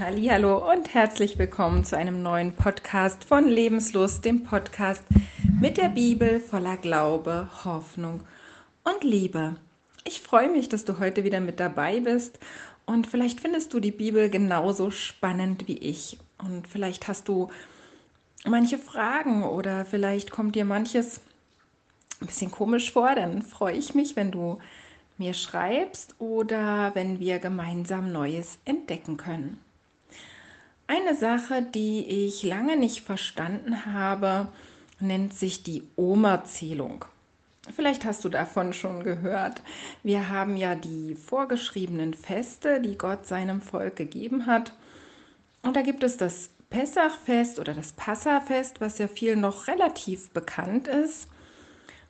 Hallo und herzlich willkommen zu einem neuen Podcast von Lebenslust, dem Podcast mit der Bibel voller Glaube, Hoffnung und Liebe. Ich freue mich, dass du heute wieder mit dabei bist und vielleicht findest du die Bibel genauso spannend wie ich und vielleicht hast du manche Fragen oder vielleicht kommt dir manches ein bisschen komisch vor, dann freue ich mich, wenn du mir schreibst oder wenn wir gemeinsam Neues entdecken können. Eine Sache, die ich lange nicht verstanden habe, nennt sich die Oma-Zählung. Vielleicht hast du davon schon gehört. Wir haben ja die vorgeschriebenen Feste, die Gott seinem Volk gegeben hat. Und da gibt es das Pessachfest oder das Passafest, was ja vielen noch relativ bekannt ist.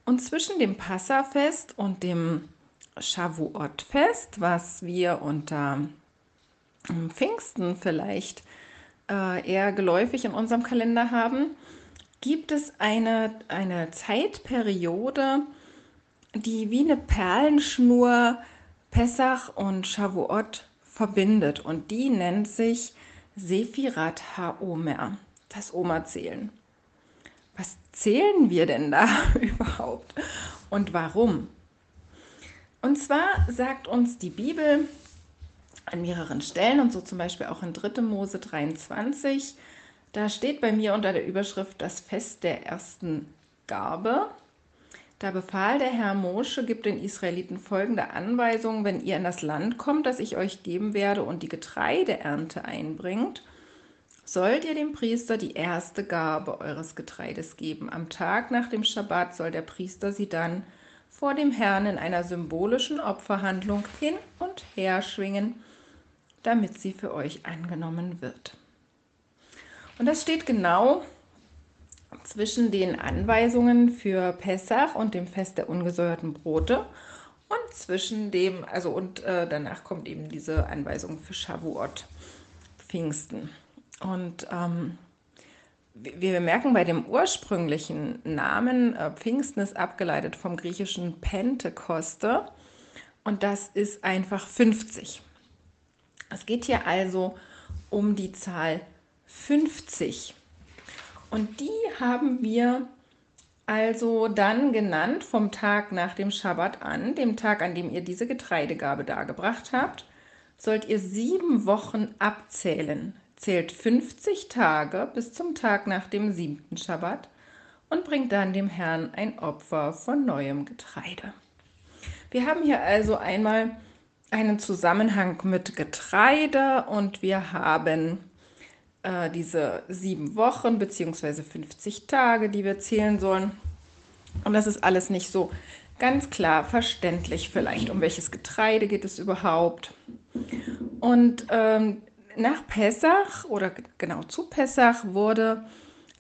Und zwischen dem Passafest und dem Shavuot-Fest, was wir unter Pfingsten vielleicht äh, eher geläufig in unserem Kalender haben, gibt es eine, eine Zeitperiode, die wie eine Perlenschnur Pessach und Shavuot verbindet. Und die nennt sich Sephirat HaOmer, das Oma-Zählen. Was zählen wir denn da überhaupt und warum? Und zwar sagt uns die Bibel, an mehreren Stellen und so zum Beispiel auch in 3. Mose 23. Da steht bei mir unter der Überschrift das Fest der ersten Gabe. Da befahl der Herr Mosche, gibt den Israeliten folgende Anweisungen, wenn ihr in das Land kommt, das ich euch geben werde und die Getreideernte einbringt, sollt ihr dem Priester die erste Gabe eures Getreides geben. Am Tag nach dem Schabbat soll der Priester sie dann vor dem Herrn in einer symbolischen Opferhandlung hin und her schwingen damit sie für euch angenommen wird. Und das steht genau zwischen den Anweisungen für Pessach und dem Fest der ungesäuerten Brote und zwischen dem, also und äh, danach kommt eben diese Anweisung für Shavuot, Pfingsten. Und ähm, wir merken bei dem ursprünglichen Namen, äh, Pfingsten ist abgeleitet vom griechischen Pentekoste und das ist einfach 50. Es geht hier also um die Zahl 50. Und die haben wir also dann genannt vom Tag nach dem Schabbat an, dem Tag, an dem ihr diese Getreidegabe dargebracht habt, sollt ihr sieben Wochen abzählen. Zählt 50 Tage bis zum Tag nach dem siebten Schabbat und bringt dann dem Herrn ein Opfer von neuem Getreide. Wir haben hier also einmal einen Zusammenhang mit Getreide und wir haben äh, diese sieben Wochen bzw. 50 Tage, die wir zählen sollen. Und das ist alles nicht so ganz klar verständlich vielleicht, um welches Getreide geht es überhaupt. Und ähm, nach Pessach oder genau zu Pessach wurde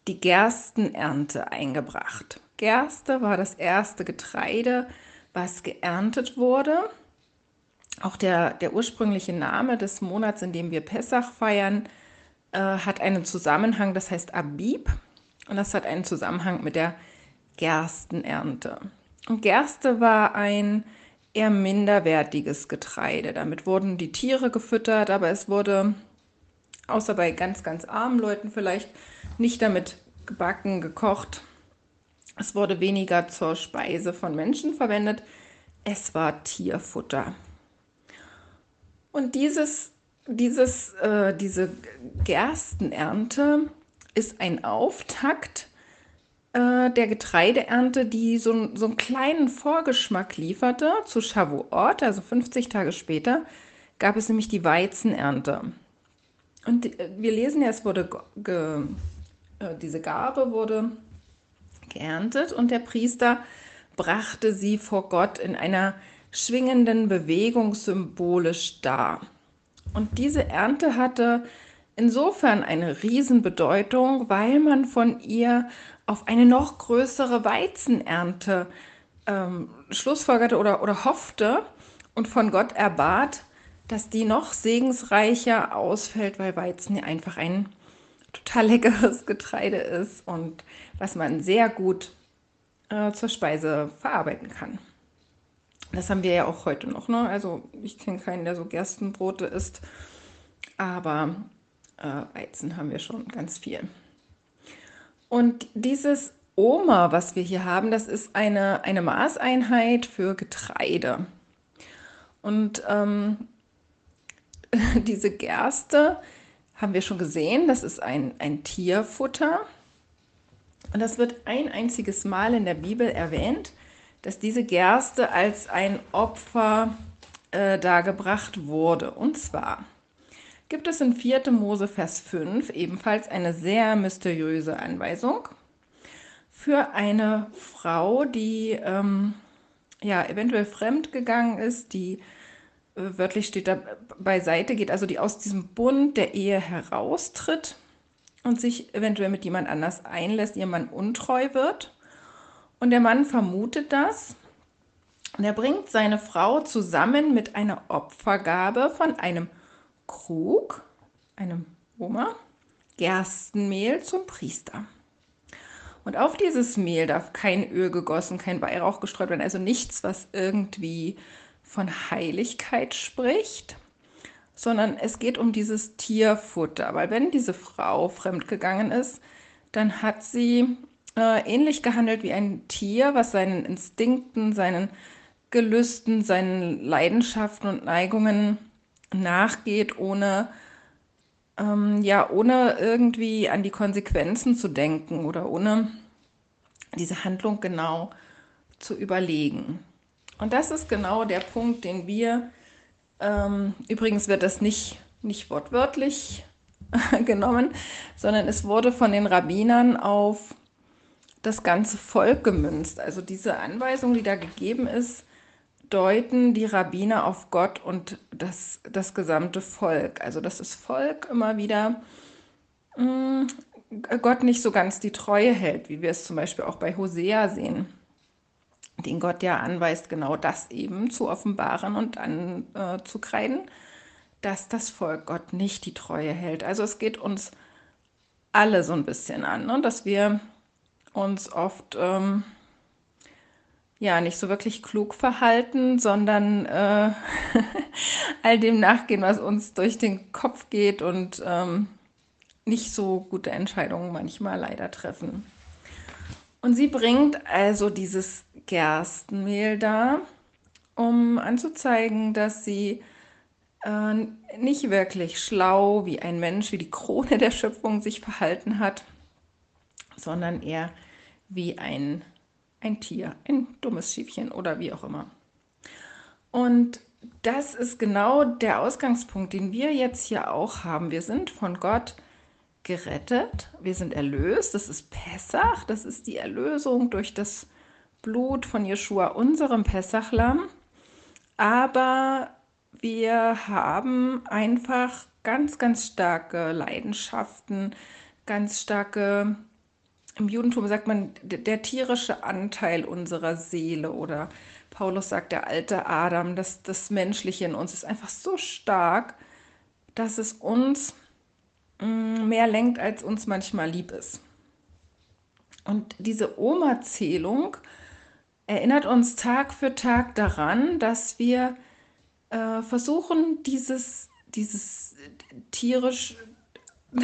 die Gerstenernte eingebracht. Gerste war das erste Getreide, was geerntet wurde. Auch der, der ursprüngliche Name des Monats, in dem wir Pessach feiern, äh, hat einen Zusammenhang, das heißt Abib. Und das hat einen Zusammenhang mit der Gerstenernte. Und Gerste war ein eher minderwertiges Getreide. Damit wurden die Tiere gefüttert, aber es wurde, außer bei ganz, ganz armen Leuten vielleicht, nicht damit gebacken, gekocht. Es wurde weniger zur Speise von Menschen verwendet. Es war Tierfutter. Und dieses, dieses, äh, diese Gerstenernte ist ein Auftakt äh, der Getreideernte, die so, so einen kleinen Vorgeschmack lieferte zu Shavuot, also 50 Tage später, gab es nämlich die Weizenernte. Und äh, wir lesen ja, es wurde ge, äh, diese Gabe wurde geerntet und der Priester brachte sie vor Gott in einer schwingenden Bewegung symbolisch dar. Und diese Ernte hatte insofern eine Riesenbedeutung, weil man von ihr auf eine noch größere Weizenernte ähm, schlussfolgerte oder, oder hoffte und von Gott erbat, dass die noch segensreicher ausfällt, weil Weizen ja einfach ein total leckeres Getreide ist und was man sehr gut äh, zur Speise verarbeiten kann. Das haben wir ja auch heute noch. Ne? Also ich kenne keinen, der so Gerstenbrote isst. aber äh, Weizen haben wir schon ganz viel. Und dieses Oma, was wir hier haben, das ist eine, eine Maßeinheit für Getreide. Und ähm, diese Gerste haben wir schon gesehen, das ist ein, ein Tierfutter. Und das wird ein einziges Mal in der Bibel erwähnt, dass diese Gerste als ein Opfer äh, dargebracht wurde. Und zwar gibt es in 4. Mose Vers 5 ebenfalls eine sehr mysteriöse Anweisung für eine Frau, die ähm, ja eventuell fremd gegangen ist, die äh, wörtlich steht da beiseite geht, also die aus diesem Bund der Ehe heraustritt und sich eventuell mit jemand anders einlässt, ihr Mann untreu wird. Und der Mann vermutet das. Und er bringt seine Frau zusammen mit einer Opfergabe von einem Krug, einem Oma, Gerstenmehl zum Priester. Und auf dieses Mehl darf kein Öl gegossen, kein Weihrauch gestreut werden, also nichts, was irgendwie von Heiligkeit spricht, sondern es geht um dieses Tierfutter. Weil wenn diese Frau fremdgegangen ist, dann hat sie äh, ähnlich gehandelt wie ein Tier, was seinen Instinkten, seinen Gelüsten, seinen Leidenschaften und Neigungen nachgeht, ohne ähm, ja, ohne irgendwie an die Konsequenzen zu denken oder ohne diese Handlung genau zu überlegen. Und das ist genau der Punkt, den wir, ähm, übrigens wird das nicht, nicht wortwörtlich genommen, sondern es wurde von den Rabbinern auf das ganze Volk gemünzt. Also diese Anweisung, die da gegeben ist, deuten die Rabbiner auf Gott und das, das gesamte Volk. Also dass das Volk immer wieder mh, mm, Gott nicht so ganz die Treue hält, wie wir es zum Beispiel auch bei Hosea sehen, den Gott ja anweist, genau das eben zu offenbaren und anzukreiden, äh, dass das Volk Gott nicht die Treue hält. Also es geht uns alle so ein bisschen an, ne? dass wir uns oft ähm, ja nicht so wirklich klug verhalten, sondern äh, all dem nachgehen, was uns durch den Kopf geht und ähm, nicht so gute Entscheidungen manchmal leider treffen. Und sie bringt also dieses Gerstenmehl da, um anzuzeigen, dass sie äh, nicht wirklich schlau wie ein Mensch, wie die Krone der Schöpfung sich verhalten hat, sondern eher wie ein ein Tier, ein dummes Schiefchen oder wie auch immer. Und das ist genau der Ausgangspunkt, den wir jetzt hier auch haben. Wir sind von Gott gerettet, wir sind erlöst, das ist Pessach, das ist die Erlösung durch das Blut von Jeshua, unserem Pessachlamm. Aber wir haben einfach ganz, ganz starke Leidenschaften, ganz starke im Judentum sagt man der tierische Anteil unserer Seele oder Paulus sagt der alte Adam, das, das Menschliche in uns ist einfach so stark, dass es uns mm, mehr lenkt, als uns manchmal lieb ist. Und diese Oma-Zählung erinnert uns Tag für Tag daran, dass wir äh, versuchen, dieses, dieses tierisch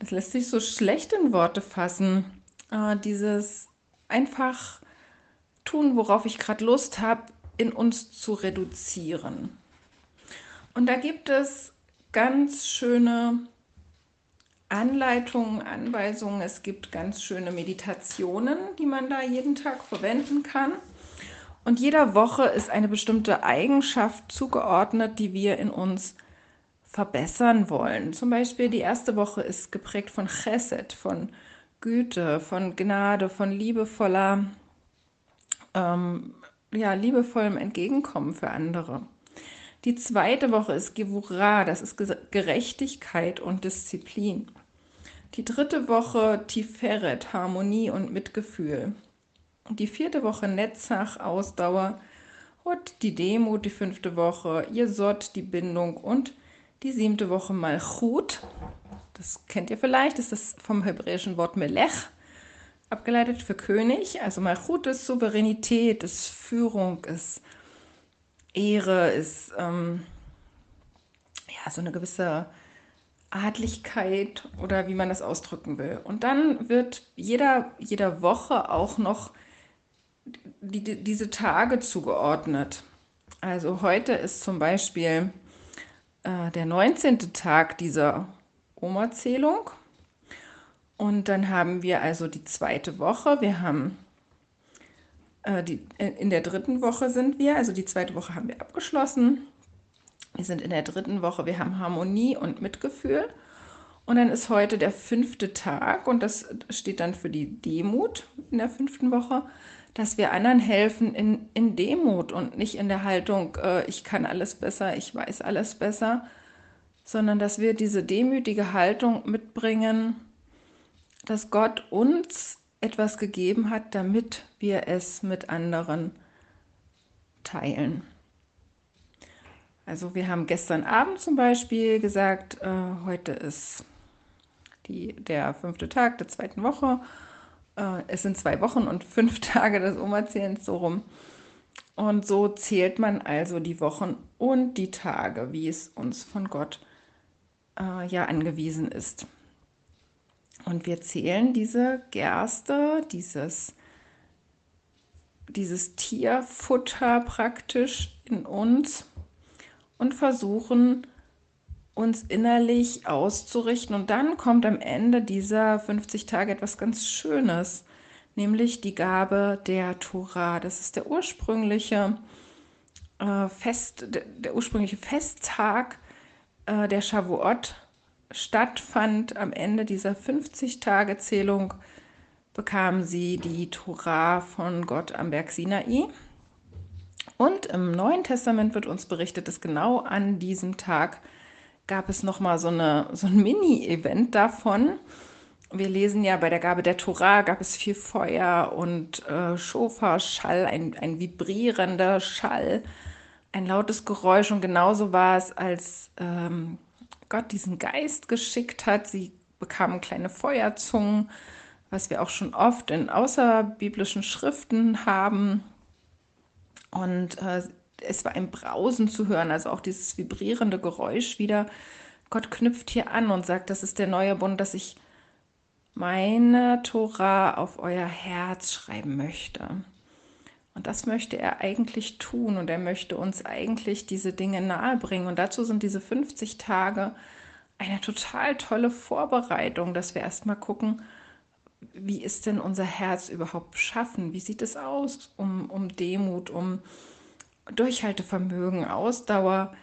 das lässt sich so schlecht in Worte fassen. Äh, dieses einfach tun, worauf ich gerade Lust habe, in uns zu reduzieren. Und da gibt es ganz schöne Anleitungen, Anweisungen. Es gibt ganz schöne Meditationen, die man da jeden Tag verwenden kann. Und jeder Woche ist eine bestimmte Eigenschaft zugeordnet, die wir in uns verbessern wollen. Zum Beispiel die erste Woche ist geprägt von Chesed, von Güte, von Gnade, von liebevoller, ähm, ja, liebevollem Entgegenkommen für andere. Die zweite Woche ist Gevura, das ist Gerechtigkeit und Disziplin. Die dritte Woche Tiferet, Harmonie und Mitgefühl. Die vierte Woche Netzach, Ausdauer. Und die Demut, die fünfte Woche Jesod, die Bindung und die siebte Woche Malchut. Das kennt ihr vielleicht, das ist vom hebräischen Wort Melech abgeleitet für König. Also Malchut ist Souveränität, ist Führung, ist Ehre, ist ähm, ja, so eine gewisse Adlichkeit oder wie man das ausdrücken will. Und dann wird jeder, jeder Woche auch noch die, die, diese Tage zugeordnet. Also heute ist zum Beispiel äh, der 19. Tag dieser Oma-Zählung. Und dann haben wir also die zweite Woche. Wir haben äh, die, in der dritten Woche sind wir, also die zweite Woche haben wir abgeschlossen. Wir sind in der dritten Woche, wir haben Harmonie und Mitgefühl. Und dann ist heute der fünfte Tag und das steht dann für die Demut in der fünften Woche, dass wir anderen helfen in, in Demut und nicht in der Haltung, äh, ich kann alles besser, ich weiß alles besser, sondern dass wir diese demütige Haltung mitbringen, dass Gott uns etwas gegeben hat, damit wir es mit anderen teilen. Also wir haben gestern Abend zum Beispiel gesagt, äh, heute ist die, der fünfte Tag der zweiten Woche. Äh, es sind zwei Wochen und fünf Tage des Umerzählens so rum. Und so zählt man also die Wochen und die Tage, wie es uns von Gott äh, ja angewiesen ist. Und wir zählen diese Gerste, dieses, dieses Tierfutter praktisch in uns und versuchen uns innerlich auszurichten. Und dann kommt am Ende dieser 50 Tage etwas ganz Schönes, nämlich die Gabe der Tora. Das ist der ursprüngliche äh, Fest, der, der, ursprüngliche Festtag äh, der Shavuot stattfand, am Ende dieser 50-Tage-Zählung, bekamen sie die Tora von Gott am Berg Sinai. Und im Neuen Testament wird uns berichtet, dass genau an diesem Tag gab es nochmal so, so ein Mini-Event davon. Wir lesen ja, bei der Gabe der Tora gab es viel Feuer und äh, Schofar-Schall, ein, ein vibrierender Schall, ein lautes Geräusch. Und genauso war es, als ähm, Gott diesen Geist geschickt hat. Sie bekamen kleine Feuerzungen, was wir auch schon oft in außerbiblischen Schriften haben. Und äh, es war ein Brausen zu hören, also auch dieses vibrierende Geräusch wieder. Gott knüpft hier an und sagt, das ist der neue Bund, dass ich meine Tora auf euer Herz schreiben möchte. Und das möchte er eigentlich tun und er möchte uns eigentlich diese Dinge nahebringen. Und dazu sind diese 50 Tage eine total tolle Vorbereitung, dass wir erstmal gucken, wie ist denn unser Herz überhaupt beschaffen? Wie sieht es aus um, um Demut, um Durchhaltevermögen, Ausdauer?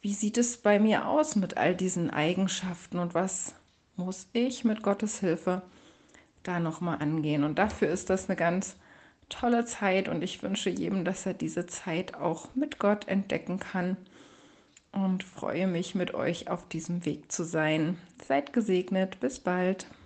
Wie sieht es bei mir aus mit all diesen Eigenschaften und was muss ich mit Gottes Hilfe da nochmal angehen? Und dafür ist das eine ganz tolle Zeit und ich wünsche jedem, dass er diese Zeit auch mit Gott entdecken kann und freue mich mit euch auf diesem Weg zu sein. Seid gesegnet, bis bald.